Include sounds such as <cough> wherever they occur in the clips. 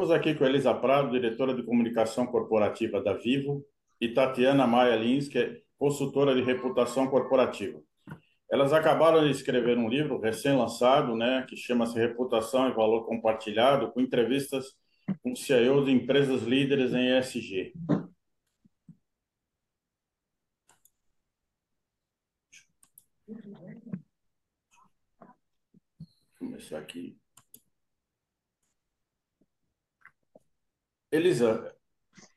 Estamos aqui com Elisa Prado, diretora de comunicação corporativa da Vivo, e Tatiana Maia Lins, que é consultora de reputação corporativa. Elas acabaram de escrever um livro recém-lançado, né, que chama-se Reputação e Valor Compartilhado, com entrevistas com CEOs de empresas líderes em ESG. Vou começar aqui. Elisa,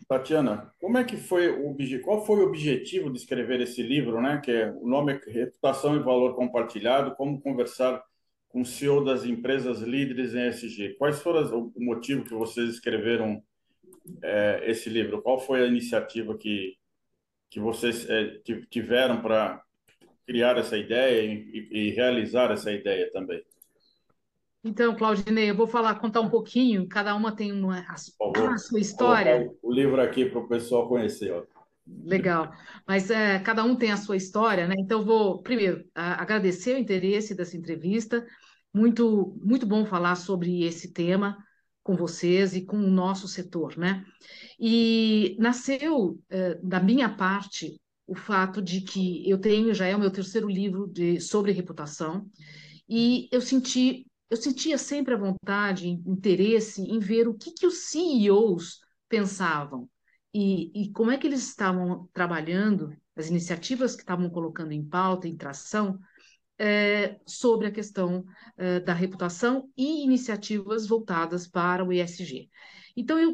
Tatiana, como é que foi o qual foi o objetivo de escrever esse livro, né? Que é, o nome é Reputação e Valor Compartilhado: Como conversar com o CEO das empresas líderes em SG. Quais foram o motivo que vocês escreveram é, esse livro? Qual foi a iniciativa que que vocês é, tiveram para criar essa ideia e, e realizar essa ideia também? Então, Claudinei, eu vou falar, contar um pouquinho, cada uma tem uma, a, a sua história. O livro aqui para o pessoal conhecer. Ó. Legal, mas é, cada um tem a sua história, né? Então, vou primeiro a, agradecer o interesse dessa entrevista. Muito, muito bom falar sobre esse tema com vocês e com o nosso setor, né? E nasceu é, da minha parte o fato de que eu tenho já é o meu terceiro livro de, sobre reputação e eu senti eu sentia sempre a vontade, interesse em ver o que, que os CEOs pensavam e, e como é que eles estavam trabalhando, as iniciativas que estavam colocando em pauta, em tração, é, sobre a questão é, da reputação e iniciativas voltadas para o ESG. Então, eu,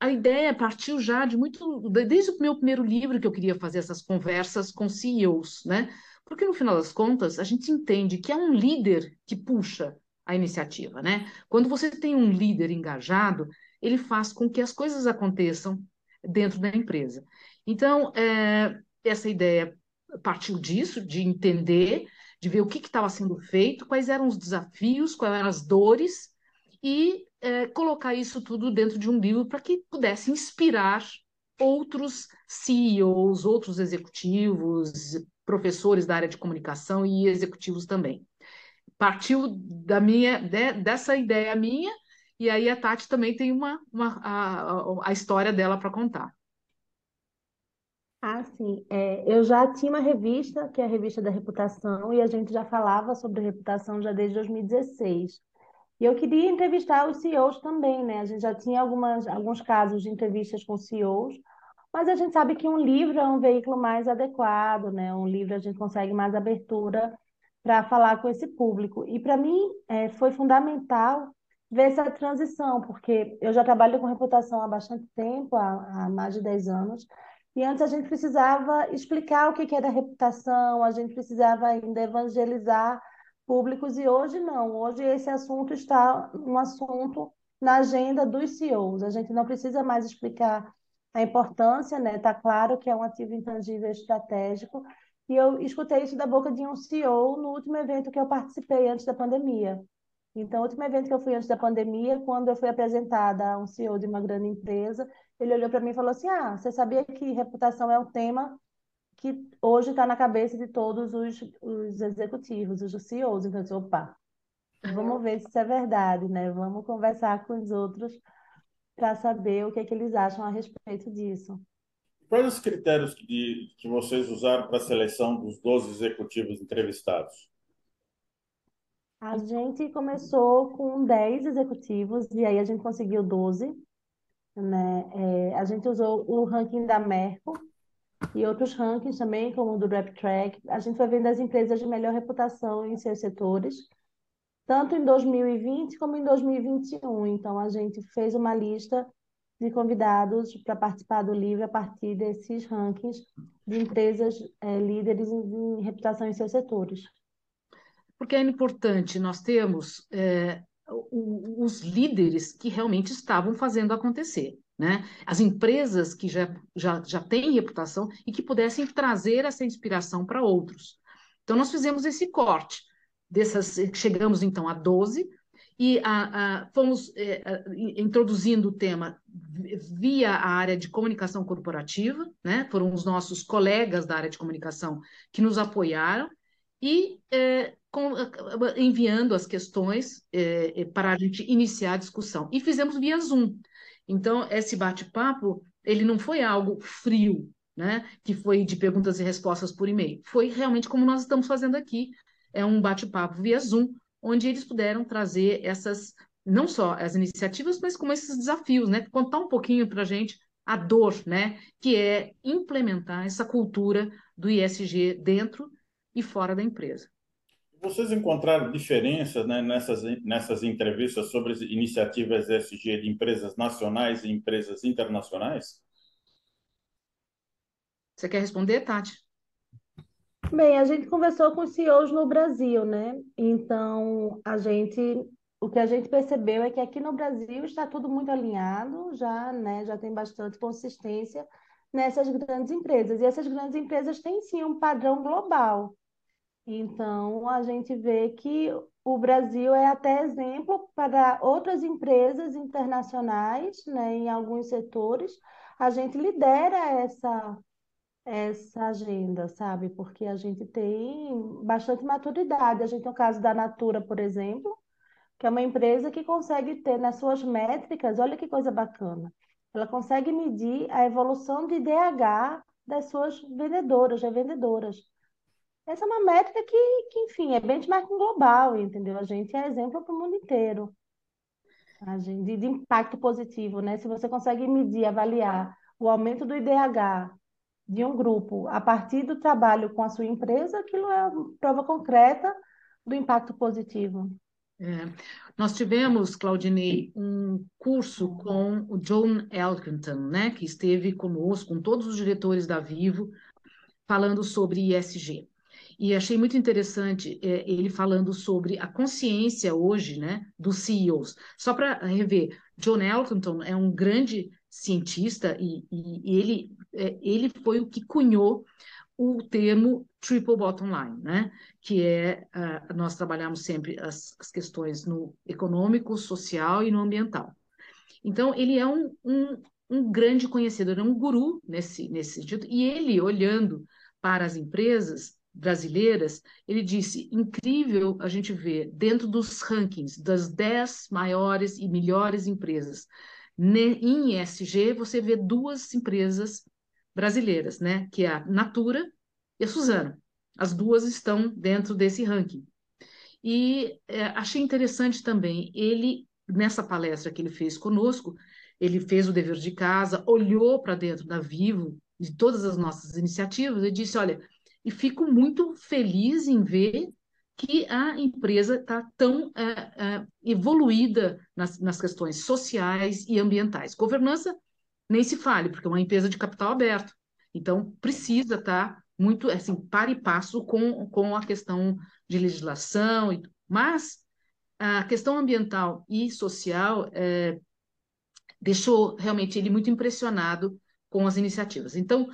a ideia partiu já de muito, desde o meu primeiro livro que eu queria fazer essas conversas com CEOs, né? Porque no final das contas, a gente entende que é um líder que puxa a iniciativa, né? Quando você tem um líder engajado, ele faz com que as coisas aconteçam dentro da empresa. Então, é, essa ideia partiu disso, de entender, de ver o que estava sendo feito, quais eram os desafios, quais eram as dores, e é, colocar isso tudo dentro de um livro para que pudesse inspirar outros CEOs, outros executivos, professores da área de comunicação e executivos também partiu da minha de, dessa ideia minha e aí a Tati também tem uma, uma a, a história dela para contar. Ah, sim. É, eu já tinha uma revista, que é a Revista da Reputação, e a gente já falava sobre reputação já desde 2016. E eu queria entrevistar os CEOs também, né? A gente já tinha algumas, alguns casos de entrevistas com CEOs, mas a gente sabe que um livro é um veículo mais adequado, né? Um livro a gente consegue mais abertura para falar com esse público. E para mim é, foi fundamental ver essa transição, porque eu já trabalho com reputação há bastante tempo, há, há mais de 10 anos, e antes a gente precisava explicar o que era reputação, a gente precisava ainda evangelizar públicos, e hoje não. Hoje esse assunto está um assunto na agenda dos CEOs. A gente não precisa mais explicar a importância, né? Está claro que é um ativo intangível estratégico, e eu escutei isso da boca de um CEO no último evento que eu participei antes da pandemia. Então, o último evento que eu fui antes da pandemia, quando eu fui apresentada a um CEO de uma grande empresa, ele olhou para mim e falou assim: Ah, você sabia que reputação é um tema que hoje está na cabeça de todos os, os executivos, os CEOs. Então, eu disse: opa, vamos ver se isso é verdade, né? Vamos conversar com os outros para saber o que, é que eles acham a respeito disso. Quais os critérios que, que vocês usaram para a seleção dos 12 executivos entrevistados? A gente começou com 10 executivos e aí a gente conseguiu 12. Né? É, a gente usou o ranking da Merco e outros rankings também, como o do RepTrack. A gente foi vendo as empresas de melhor reputação em seus setores, tanto em 2020 como em 2021. Então, a gente fez uma lista de convidados para participar do livro a partir desses rankings de empresas é, líderes em, em, reputação em seus setores. Porque é importante nós termos é, os líderes que realmente estavam fazendo acontecer. Né? As empresas que já, já, já têm reputação e que pudessem trazer essa inspiração para outros. Então, nós fizemos esse corte. Dessas, chegamos então a 12, e a, a, fomos é, introduzindo o tema via a área de comunicação corporativa, né? foram os nossos colegas da área de comunicação que nos apoiaram, e é, com, enviando as questões é, para a gente iniciar a discussão. E fizemos via Zoom. Então, esse bate-papo, ele não foi algo frio, né? que foi de perguntas e respostas por e-mail. Foi realmente como nós estamos fazendo aqui. É um bate-papo via Zoom, onde eles puderam trazer essas, não só as iniciativas, mas como esses desafios, né? Contar um pouquinho para a gente a dor, né? Que é implementar essa cultura do ISG dentro e fora da empresa. Vocês encontraram diferenças né, nessas, nessas entrevistas sobre as iniciativas ESG de empresas nacionais e empresas internacionais? Você quer responder, Tati? Bem, a gente conversou com os CEOs no Brasil, né? Então, a gente, o que a gente percebeu é que aqui no Brasil está tudo muito alinhado, já, né? Já tem bastante consistência nessas grandes empresas. E essas grandes empresas têm sim um padrão global. Então, a gente vê que o Brasil é até exemplo para outras empresas internacionais, né, em alguns setores. A gente lidera essa, essa agenda, sabe? Porque a gente tem bastante maturidade. A gente tem o caso da Natura, por exemplo, que é uma empresa que consegue ter nas suas métricas, olha que coisa bacana, ela consegue medir a evolução de DH das suas vendedoras, revendedoras. Essa é uma métrica que, que, enfim, é benchmarking global, entendeu? A gente é exemplo para o mundo inteiro. A gente, de impacto positivo, né? Se você consegue medir, avaliar o aumento do IDH de um grupo a partir do trabalho com a sua empresa, aquilo é prova concreta do impacto positivo. É. Nós tivemos, Claudinei, um curso com o John Elkington, né, que esteve conosco, com todos os diretores da Vivo, falando sobre ISG. E achei muito interessante é, ele falando sobre a consciência hoje né, dos CEOs. Só para rever, John Elkington é um grande cientista e, e, e ele, ele foi o que cunhou o termo triple bottom line, né? que é, uh, nós trabalhamos sempre as, as, questões no econômico, social e no ambiental. Então, ele é um, um, um grande conhecedor, é um guru nesse, nesse sentido, e ele, olhando para as empresas brasileiras, ele disse, incrível a gente ver dentro dos rankings das 10 maiores e melhores empresas, em ESG, você vê duas empresas brasileiras, né? Que é a Natura e a Suzana. As duas estão dentro desse ranking. E é, achei interessante também, ele, nessa palestra que ele fez conosco, ele fez o dever de casa, olhou para dentro da Vivo, de todas as nossas iniciativas, e disse: Olha, e fico muito feliz em ver que a empresa está tão é, é, evoluída nas, nas questões sociais e ambientais. Governança nem se fale, porque é uma empresa de capital aberto. Então, precisa estar tá muito assim, para e passo com, com a questão de legislação. Mas a questão ambiental e social é, deixou realmente ele muito impressionado com as iniciativas. Então,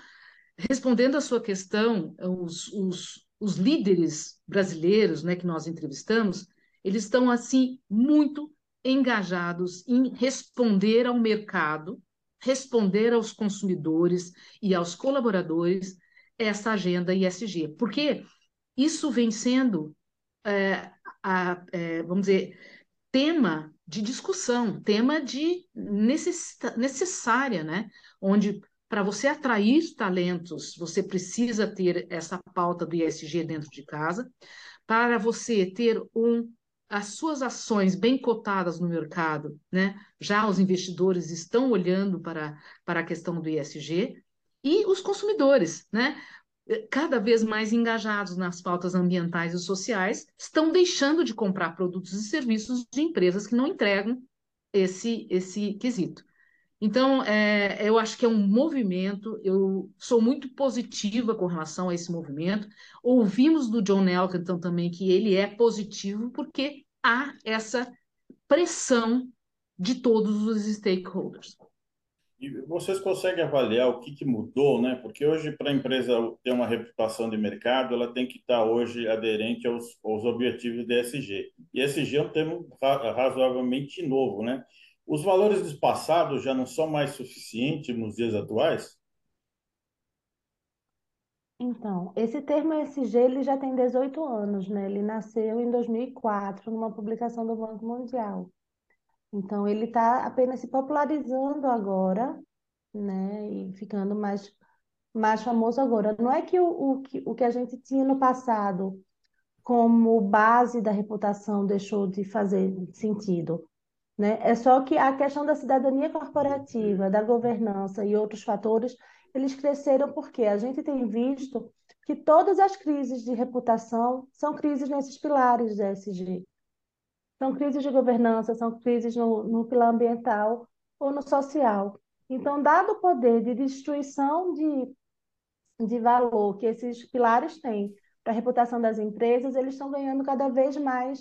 respondendo à sua questão, os, os, os líderes brasileiros né, que nós entrevistamos, eles estão assim muito engajados em responder ao mercado responder aos consumidores e aos colaboradores essa agenda ISG, porque isso vem sendo, é, a, é, vamos dizer, tema de discussão, tema de necessária, né? Onde para você atrair talentos, você precisa ter essa pauta do ISG dentro de casa. Para você ter um as suas ações bem cotadas no mercado, né? Já os investidores estão olhando para, para a questão do ISG e os consumidores, né? Cada vez mais engajados nas pautas ambientais e sociais, estão deixando de comprar produtos e serviços de empresas que não entregam esse, esse quesito. Então, é, eu acho que é um movimento, eu sou muito positiva com relação a esse movimento. Ouvimos do John Elkington também que ele é positivo, porque há essa pressão de todos os stakeholders. E vocês conseguem avaliar o que, que mudou, né? Porque hoje, para a empresa ter uma reputação de mercado, ela tem que estar hoje aderente aos, aos objetivos de ESG. E ESG é um termo razoavelmente novo, né? Os valores do passado já não são mais suficientes nos dias atuais? Então, esse termo ESG ele já tem 18 anos, né? Ele nasceu em 2004, numa publicação do Banco Mundial. Então, ele está apenas se popularizando agora, né? E ficando mais, mais famoso agora. Não é que o, o, que o que a gente tinha no passado como base da reputação deixou de fazer sentido, né? É só que a questão da cidadania corporativa, da governança e outros fatores eles cresceram porque a gente tem visto que todas as crises de reputação são crises nesses pilares da ESG. São crises de governança, são crises no, no pilar ambiental ou no social. Então, dado o poder de destruição de, de valor que esses pilares têm para a reputação das empresas, eles estão ganhando cada vez mais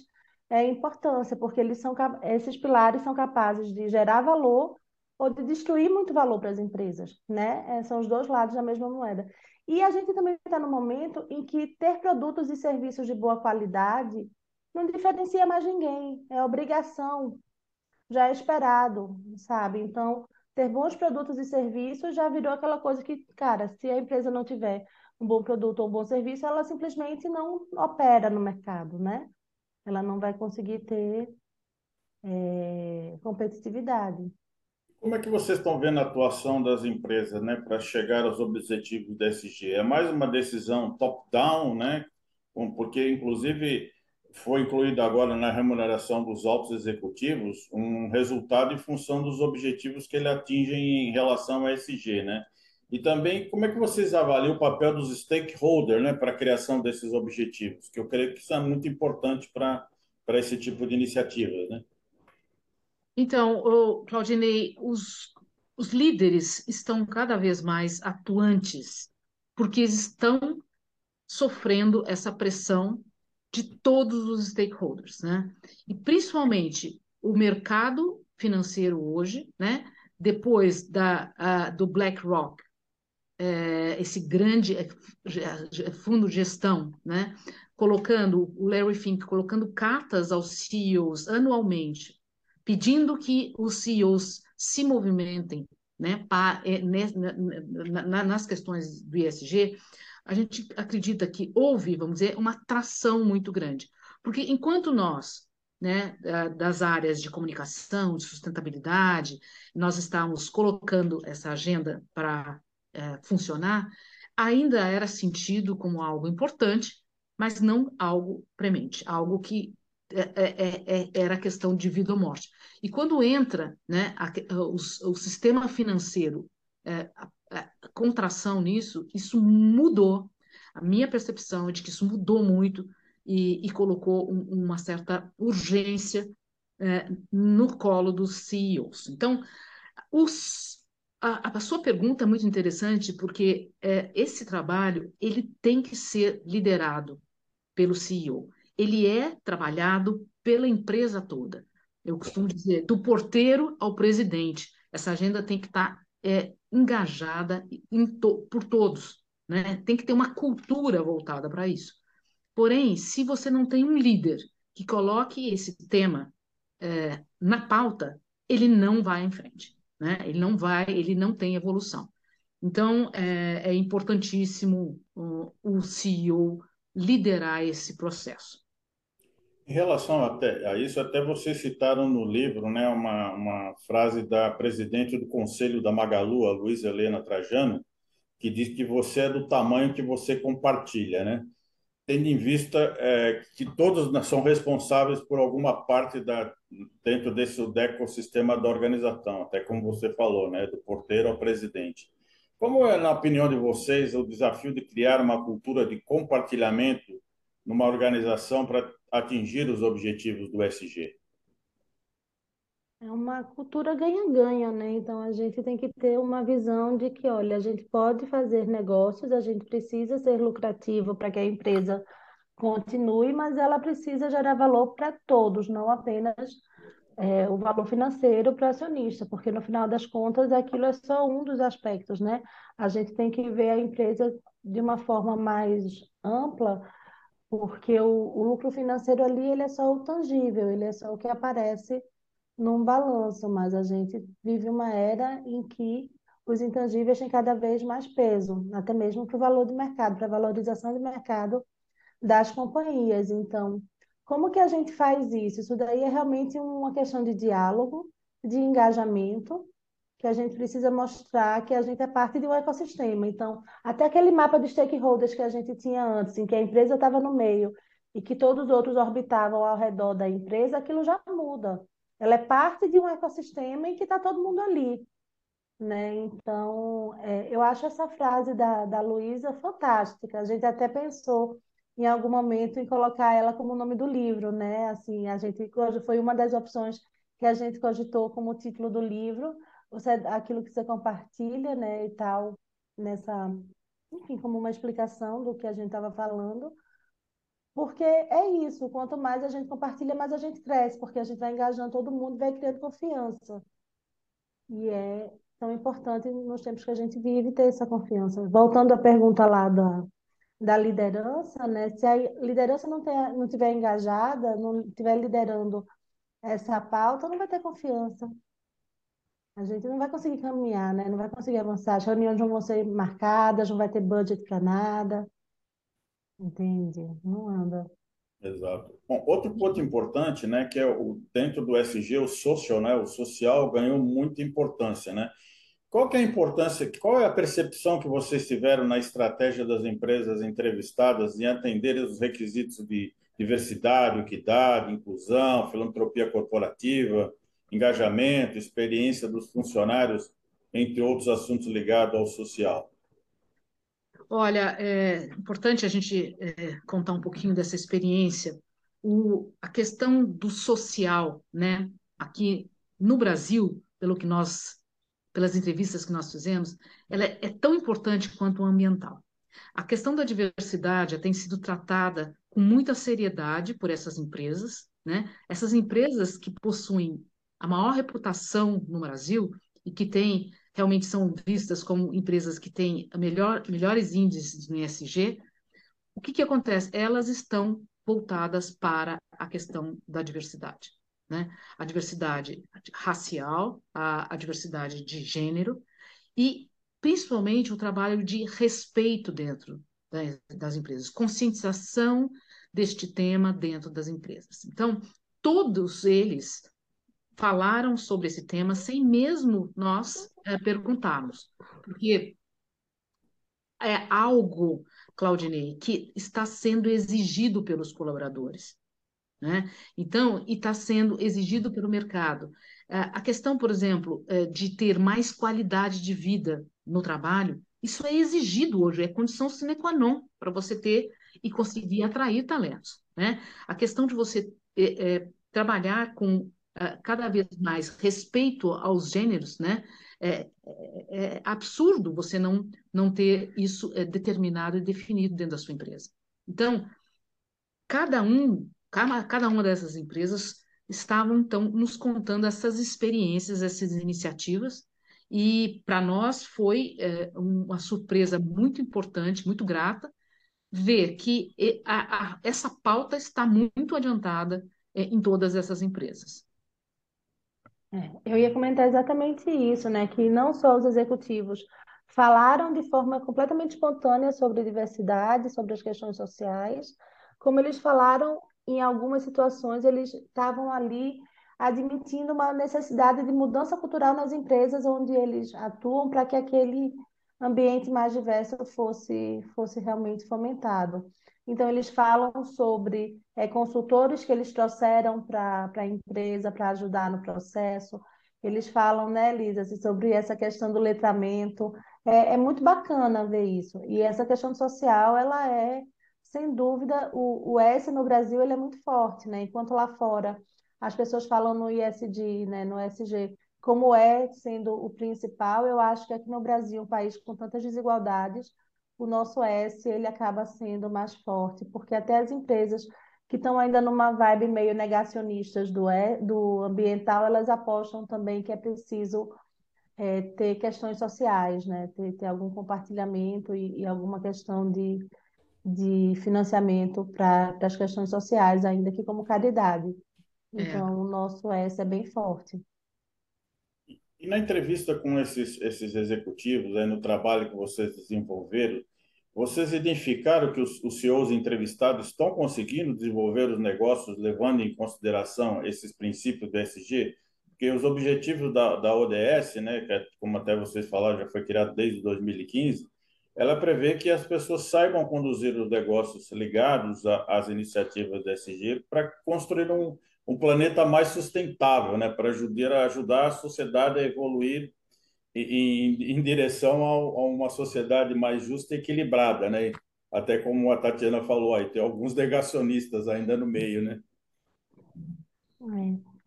é, importância, porque eles são, esses pilares são capazes de gerar valor ou de destruir muito valor para as empresas, né? É, são os dois lados da mesma moeda. E a gente também está no momento em que ter produtos e serviços de boa qualidade não diferencia mais ninguém, é obrigação, já é esperado, sabe? Então, ter bons produtos e serviços já virou aquela coisa que, cara, se a empresa não tiver um bom produto ou um bom serviço, ela simplesmente não opera no mercado, né? Ela não vai conseguir ter é, competitividade. Como é que vocês estão vendo a atuação das empresas, né, para chegar aos objetivos da SG? É mais uma decisão top-down, né? Porque inclusive foi incluído agora na remuneração dos altos executivos um resultado em função dos objetivos que ele atinge em relação à SG, né? E também como é que vocês avaliam o papel dos stakeholders, né, para a criação desses objetivos? Que eu creio que isso é muito importante para esse tipo de iniciativa, né? Então, Claudinei, os, os líderes estão cada vez mais atuantes, porque estão sofrendo essa pressão de todos os stakeholders, né? E principalmente o mercado financeiro hoje, né? Depois da, uh, do BlackRock, é, esse grande é, fundo de gestão, né? Colocando o Larry Fink colocando cartas aos CEOs anualmente pedindo que os CEOs se movimentem né, para, é, na, na, nas questões do ISG, a gente acredita que houve, vamos dizer, uma atração muito grande. Porque enquanto nós, né, das áreas de comunicação, de sustentabilidade, nós estávamos colocando essa agenda para é, funcionar, ainda era sentido como algo importante, mas não algo premente, algo que é, é, é, era questão de vida ou morte. E quando entra né, a, o, o, sistema financeiro, é, a, a, contração nisso, isso mudou. A minha percepção é de que isso mudou muito e, e colocou um, uma certa urgência é, no colo dos CEOs. Então, os, a, sua pergunta é muito interessante porque é, esse trabalho ele tem que ser liderado pelo CEO ele é trabalhado pela empresa toda. Eu costumo dizer, do porteiro ao presidente. Essa agenda tem que estar é, engajada to, por todos. Né? Tem que ter uma cultura voltada para isso. Porém, se você não tem um líder que coloque esse tema é, na pauta, ele não vai em frente. Né? Ele não vai, ele não tem evolução. Então, é, é importantíssimo o, o CEO liderar esse processo. Em relação até a isso, até vocês citaram no livro né, uma, uma frase da presidente do Conselho da Magalu, a Luísa Helena Trajano, que diz que você é do tamanho que você compartilha, né? Tendo em vista é, que todos são responsáveis por alguma parte da, dentro desse ecossistema da organização, até como você falou, né, do porteiro ao presidente. Como é, na opinião de vocês, o desafio de criar uma cultura de compartilhamento numa organização para atingir os objetivos do SG? É uma cultura ganha-ganha, né? Então a gente tem que ter uma visão de que, olha, a gente pode fazer negócios, a gente precisa ser lucrativo para que a empresa continue, mas ela precisa gerar valor para todos, não apenas é, o valor financeiro para o acionista, porque no final das contas aquilo é só um dos aspectos, né? A gente tem que ver a empresa de uma forma mais ampla porque o, o lucro financeiro ali ele é só o tangível, ele é só o que aparece num balanço, mas a gente vive uma era em que os intangíveis têm cada vez mais peso, até mesmo para o valor do mercado, para a valorização do mercado das companhias. Então, como que a gente faz isso? Isso daí é realmente uma questão de diálogo, de engajamento, que a gente precisa mostrar que a gente é parte de um ecossistema. Então, até aquele mapa de stakeholders que a gente tinha antes, em que a empresa estava no meio e que todos os outros orbitavam ao redor da empresa, aquilo já muda. Ela é parte de um ecossistema em que está todo mundo ali. Né? Então, é, eu acho essa frase da, da Luísa fantástica. A gente até pensou em algum momento em colocar ela como nome do livro, né? Assim, a gente foi uma das opções que a gente cogitou como título do livro, você aquilo que você compartilha, né, e tal, nessa, enfim, como uma explicação do que a gente estava falando. Porque é isso, quanto mais a gente compartilha, mais a gente cresce, porque a gente vai engajando todo mundo, vai criando confiança. E é tão importante nos tempos que a gente vive ter essa confiança. Voltando à pergunta lá da, da liderança, né? Se a liderança não, ter, não estiver engajada, não estiver liderando essa pauta, não vai ter confiança. A gente não vai conseguir caminhar, né? Não vai conseguir avançar. As reuniões não vão ser marcadas, não vai ter budget para nada. Entende? Não anda. Exato. Bom, outro ponto importante, né, que é o dentro do SG, o social, né, o social ganhou muita importância, né? Qual que é a importância, qual é a percepção que vocês tiveram na estratégia das empresas entrevistadas em atender os requisitos de diversidade, equidade, inclusão, filantropia corporativa, engajamento, experiência dos funcionários, entre outros assuntos ligados ao social? Olha, é importante a gente é, contar um pouquinho dessa experiência. O, a questão do social, né? Aqui no Brasil, pelo que nós pelas entrevistas que nós fizemos, ela é, é tão importante quanto o ambiental. A questão da diversidade tem sido tratada com muita seriedade por essas empresas, né? Essas empresas que possuem a maior reputação no Brasil e que têm realmente são vistas como empresas que têm melhor, melhores índices no ESG, o que, que acontece? Elas estão voltadas para a questão da diversidade né? A diversidade racial, a, a diversidade de gênero e principalmente o trabalho de respeito dentro das, das empresas, conscientização deste tema dentro das empresas. Então, todos eles falaram sobre esse tema sem mesmo nós é, perguntarmos, porque é algo, Claudinei, que está sendo exigido pelos colaboradores. Né? Então, e está sendo exigido pelo mercado. A questão, por exemplo, é, de ter mais qualidade de vida no trabalho, isso é exigido hoje, é condição sine qua non para você ter e conseguir atrair talentos. Né? A questão de você é, é, trabalhar com cada vez mais respeito aos gêneros, né? É, é, é absurdo você não, não ter isso é, determinado e definido dentro da sua empresa. Então, cada um Cada, cada uma dessas empresas estavam, então, nos contando essas experiências, essas iniciativas, e para nós foi é, uma surpresa muito importante, muito grata, ver que a, a, essa pauta está muito adiantada é, em todas essas empresas. É, eu ia comentar exatamente isso, né? Que não só os executivos falaram de forma completamente espontânea sobre diversidade, sobre as questões sociais, como eles falaram em algumas situações, eles estavam ali admitindo uma necessidade de mudança cultural nas empresas onde eles atuam para que aquele ambiente mais diverso fosse, fosse realmente fomentado. Então, eles falam sobre é, consultores que eles trouxeram para a empresa para ajudar no processo. Eles falam, né, Lisa, assim, sobre essa questão do letramento. É, é muito bacana ver isso. E essa questão social, ela é sem dúvida, o, o S no Brasil ele é muito forte, né? Enquanto lá fora as pessoas falam no ISD, né, no SG, como é sendo o principal, eu acho que aqui no Brasil, um país com tantas desigualdades, o nosso S ele acaba sendo mais forte, porque até as empresas que estão ainda numa vibe meio negacionistas do, e, do ambiental, elas apostam também que é preciso é, ter questões sociais, né? ter, ter algum compartilhamento e, e alguma questão de de financiamento para as questões sociais, ainda que como caridade. É. Então, é. o nosso S é bem forte. Na entrevista com esses, esses executivos, no trabalho que vocês desenvolveram, vocês identificaram que os, os CEOs entrevistados estão conseguindo desenvolver os negócios levando em consideração esses princípios do SG? Porque os objetivos da, da ODS, né, que é, como até vocês falaram, já foi criado desde 2015, ela prevê que as pessoas saibam conduzir os negócios ligados às iniciativas do SG para construir um, um planeta mais sustentável, né, para ajudar, ajudar a sociedade a evoluir em, em direção a, a, uma sociedade mais justa e equilibrada, né? Até como a Tatiana falou aí, tem alguns negacionistas ainda no meio, né? É.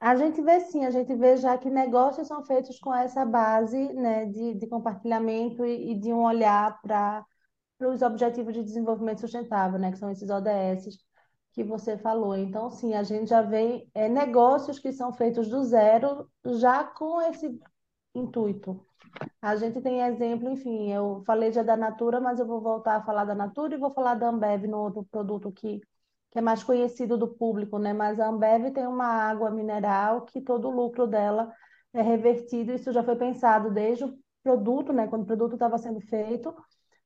A gente vê sim, a gente vê já que negócios são feitos com essa base, né, de, de compartilhamento e, e de um olhar para os Objetivos de Desenvolvimento Sustentável, né, que são esses ODS que você falou. Então, sim, a gente já vê é, negócios que são feitos do zero, já com esse intuito. A gente tem exemplo, enfim, eu falei já da Natura, mas eu vou voltar a falar da Natura e vou falar da Ambev no outro produto que, que é mais conhecido do público, né? Mas a Ambev tem uma água mineral que todo o lucro dela é revertido, isso já foi pensado desde o produto, né? Quando o produto estava sendo feito,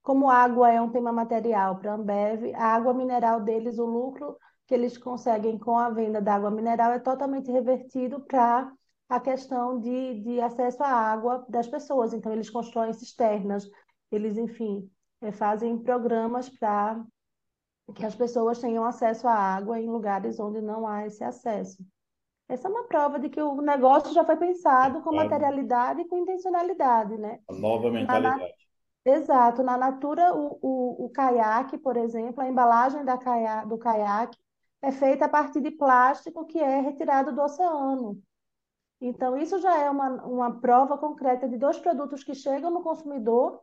como água é um tema material para a Ambev, a água mineral deles, o lucro que eles conseguem com a venda da água mineral é totalmente revertido para a questão de, de acesso à água das pessoas. Então, eles constroem cisternas, eles, enfim, é, fazem programas para que as pessoas tenham acesso à água em lugares onde não há esse acesso. Essa é uma prova de que o negócio já foi pensado com materialidade e com intencionalidade, né? A nova mentalidade. Exato. Na Natura, o, o, o caiaque, por exemplo, a embalagem da caia, do caiaque é feita a partir de plástico que é retirado do oceano. Então, isso já é uma, uma prova concreta de dois produtos que chegam no consumidor,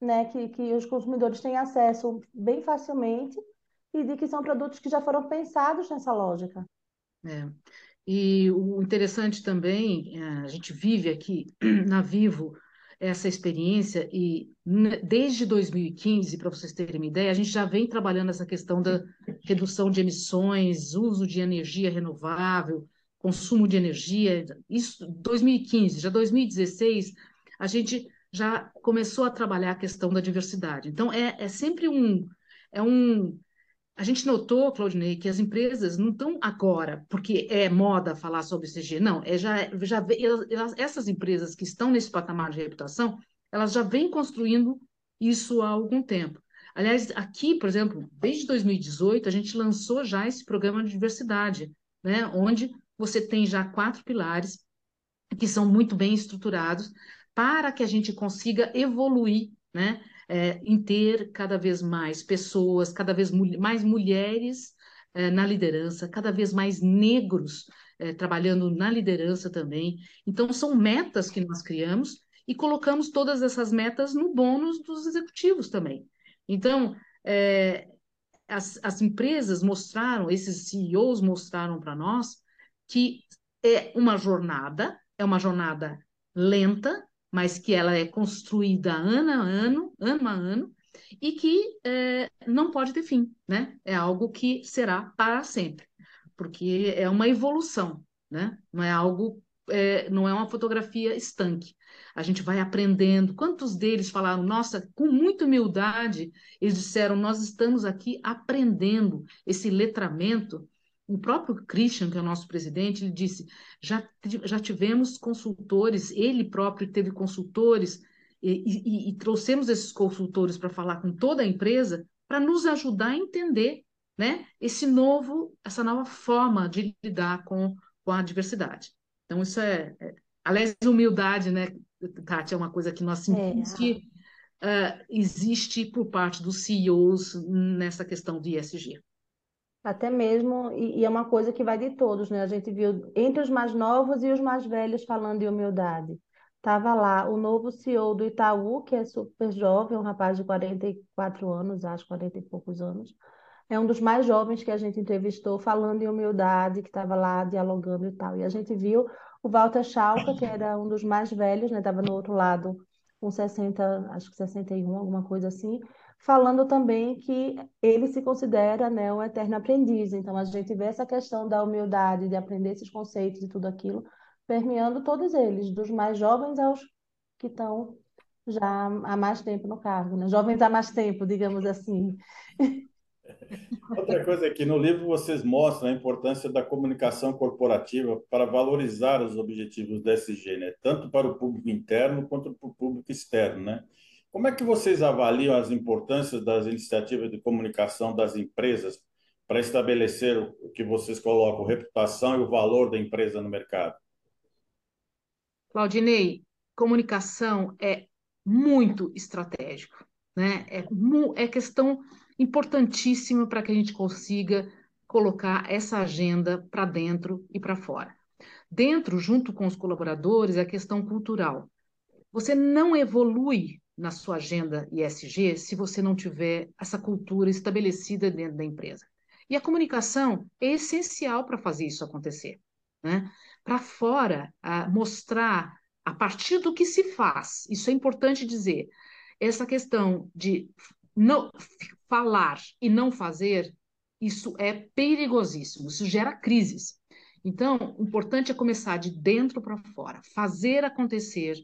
né, que, que os consumidores têm acesso bem facilmente, e de que são produtos que já foram pensados nessa lógica. É. E o interessante também, é, a gente vive aqui <clears throat> na Vivo essa experiência e desde 2015, para vocês terem uma ideia, a gente já vem trabalhando essa questão da redução de emissões, uso de energia renovável, consumo de energia, isso 2015, já 2016, a gente já começou a trabalhar a questão da diversidade. Então, é, é sempre um, é um... A gente notou, Claudinei, que as empresas não estão agora, porque é moda falar sobre CG, não, é já, já elas, essas empresas que estão nesse patamar de reputação, elas já vêm construindo isso há algum tempo. Aliás, aqui, por exemplo, desde 2018, a gente lançou já esse programa de diversidade, né, onde você tem já quatro pilares que são muito bem estruturados para que a gente consiga evoluir, né? É, em ter cada vez mais pessoas, cada vez mais mulheres é, na liderança, cada vez mais negros é, trabalhando na liderança também. Então, são metas que nós criamos e colocamos todas essas metas no bônus dos executivos também. Então, as, as empresas mostraram, esses CEOs mostraram para nós que é uma jornada, é uma jornada lenta, mas que ela é construída ano a ano, ano a ano, e que é, não pode ter fim, né? É algo que será para sempre, porque é uma evolução, né? Não é algo, é, não é uma fotografia estanque. A gente vai aprendendo. Quantos deles falaram, nossa, com muita humildade, eles disseram, nós estamos aqui aprendendo esse letramento o próprio Christian, que é o nosso presidente, ele disse: já, já tivemos consultores, ele próprio teve consultores, e, e, e trouxemos esses consultores para falar com toda a empresa para nos ajudar a entender né, esse novo, essa nova forma de lidar com, com a diversidade. Então, isso é, é aliás, humildade, né, Tati, é uma coisa que nós sentimos é. que uh, existe por parte dos CEOs nessa questão de ESG. Até mesmo, e, e é uma coisa que vai de todos, né? A gente viu entre os mais novos e os mais velhos falando de humildade. Estava lá o novo CEO do Itaú, que é super jovem, um rapaz de 44 anos, acho 40 e poucos anos. É um dos mais jovens que a gente entrevistou, falando de humildade, que estava lá dialogando e tal. E a gente viu o Walter Schalke, que era um dos mais velhos, né? Estava no outro lado, com 60, acho que 61, alguma coisa assim falando também que ele se considera né, um eterno aprendiz. Então, a gente vê essa questão da humildade, de aprender esses conceitos e tudo aquilo, permeando todos eles, dos mais jovens aos que estão já há mais tempo no cargo, né? Jovens há mais tempo, digamos assim. Outra coisa é que no livro vocês mostram a importância da comunicação corporativa para valorizar os objetivos da SG, né? tanto para o público interno quanto para o público externo. Né? Como é que vocês avaliam as importâncias das iniciativas de comunicação das empresas para estabelecer o que vocês colocam, reputação e o valor da empresa no mercado? Claudinei, comunicação é muito estratégico, né? É, é questão importantíssima para que a gente consiga colocar essa agenda para dentro e para fora. Dentro, junto com os colaboradores, é a questão cultural. Você não evolui na sua agenda ISG se você não tiver essa cultura estabelecida dentro da empresa. E a comunicação é essencial para fazer isso acontecer. Né? Para fora, mostrar a partir do que se faz, isso é importante dizer, essa questão de não falar e não fazer, isso é perigosíssimo, isso gera crises. Então, o importante é começar de dentro para fora, fazer acontecer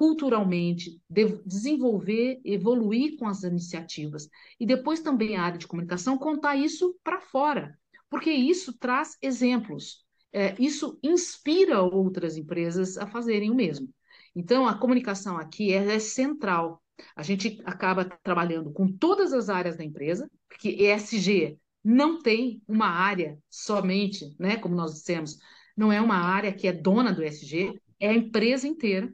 culturalmente, de desenvolver, evoluir com as iniciativas e depois também a área de comunicação contar isso para fora, porque isso traz exemplos, é, isso inspira outras empresas a fazerem o mesmo. Então, a comunicação aqui é, é central. A gente acaba trabalhando com todas as áreas da empresa, porque ESG não tem uma área somente, né, como nós dissemos, não é uma área que é dona do ESG, é a empresa inteira.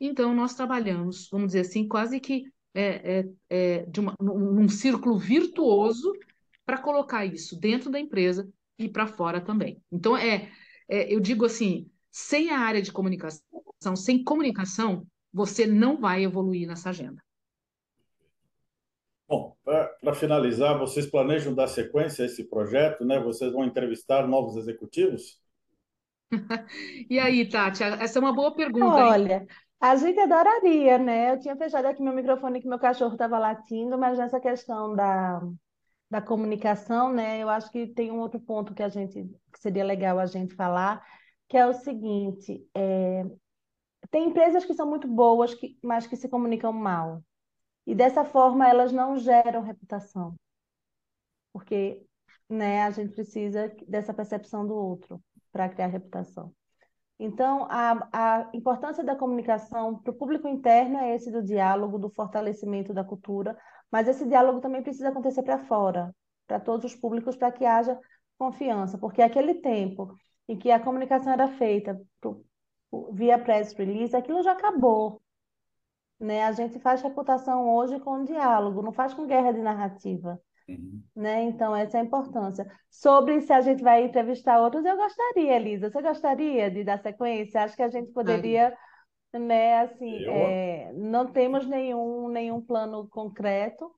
Então, nós trabalhamos, vamos dizer assim, quase que é, é, é de uma, num círculo virtuoso para colocar isso dentro da empresa e para fora também. Então, é, é, eu digo assim, sem a área de comunicação, sem comunicação, você não vai evoluir nessa agenda. Bom, para finalizar, vocês planejam dar sequência a esse projeto, né? Vocês vão entrevistar novos executivos? <laughs> e aí, Tati, essa é uma boa pergunta. Olha, hein? A gente adoraria, né? Eu tinha fechado aqui meu microfone que meu cachorro estava latindo, mas nessa questão da, da comunicação, né? Eu acho que tem um outro ponto que a gente que seria legal a gente falar, que é o seguinte: é, tem empresas que são muito boas, que, mas que se comunicam mal. E dessa forma elas não geram reputação. Porque né, a gente precisa dessa percepção do outro para criar reputação. Então, a, a importância da comunicação para o público interno é esse do diálogo, do fortalecimento da cultura, mas esse diálogo também precisa acontecer para fora, para todos os públicos, para que haja confiança, porque aquele tempo em que a comunicação era feita pro, via press release, aquilo já acabou. Né? A gente faz reputação hoje com diálogo, não faz com guerra de narrativa. Uhum. Né? Então, essa é a importância. Sobre se a gente vai entrevistar outros, eu gostaria, Elisa. Você gostaria de dar sequência? Acho que a gente poderia, né, assim, é, não temos nenhum, nenhum plano concreto,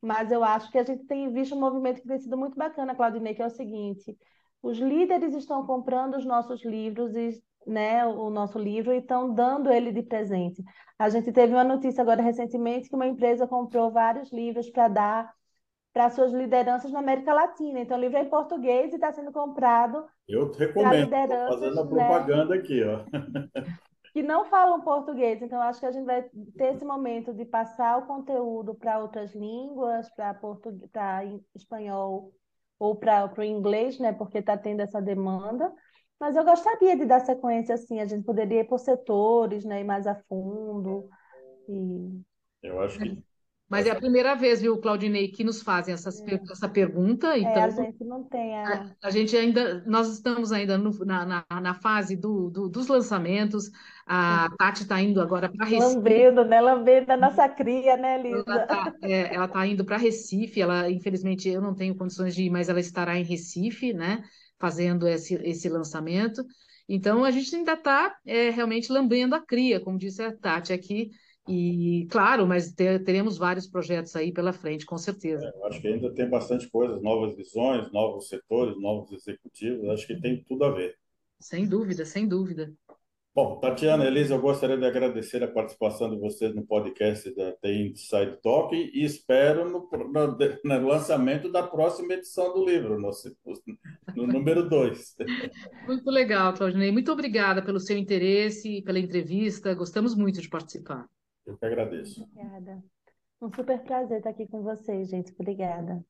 mas eu acho que a gente tem visto um movimento que tem sido muito bacana, Claudinei, que é o seguinte: os líderes estão comprando os nossos livros e né, o nosso livro e estão dando ele de presente. A gente teve uma notícia agora recentemente que uma empresa comprou vários livros para dar para suas lideranças na América Latina. Então, o livro é em português e está sendo comprado. Eu recomendo, fazendo a né, propaganda né, aqui, ó. <laughs> que não falam português. Então, acho que a gente vai ter esse momento de passar o conteúdo para outras línguas, para português, para espanhol ou para o inglês, né? Porque está tendo essa demanda. Mas eu gostaria de dar sequência assim, a gente poderia ir por setores, né, ir mais a fundo. E... Eu acho que. Mas é a primeira vez, viu, Claudinei, que nos fazem essas, é. essa pergunta. Então, é, a gente não tem a... a... a gente ainda, nós estamos ainda no, na, na, na, fase do, do, dos lançamentos. A Tati está indo agora para Recife. Lambendo, né? Lambendo a nossa cria, né, Lisa? Ela está é, tá indo para Recife. Ela, infelizmente, eu não tenho condições de ir, mas ela estará em Recife, né? fazendo esse, esse lançamento. Então, a gente ainda está é, realmente lambendo a cria, como disse a Tati aqui, e claro, mas ter, teremos vários projetos aí pela frente, com certeza. É, acho que ainda tem bastante coisas, novas visões, novos setores, novos executivos, acho que tem tudo a ver. Sem dúvida, sem dúvida. Bom, Tatiana, Elisa, eu gostaria de agradecer a participação de vocês no podcast da TI Inside Talk e espero no, no, no, lançamento da próxima edição do livro. No, no número dois. Muito legal, Claudinei. Muito obrigada pelo seu interesse, pela entrevista. Gostamos muito de participar. Eu que agradeço. Obrigada. Um super prazer estar aqui com vocês, gente. Obrigada.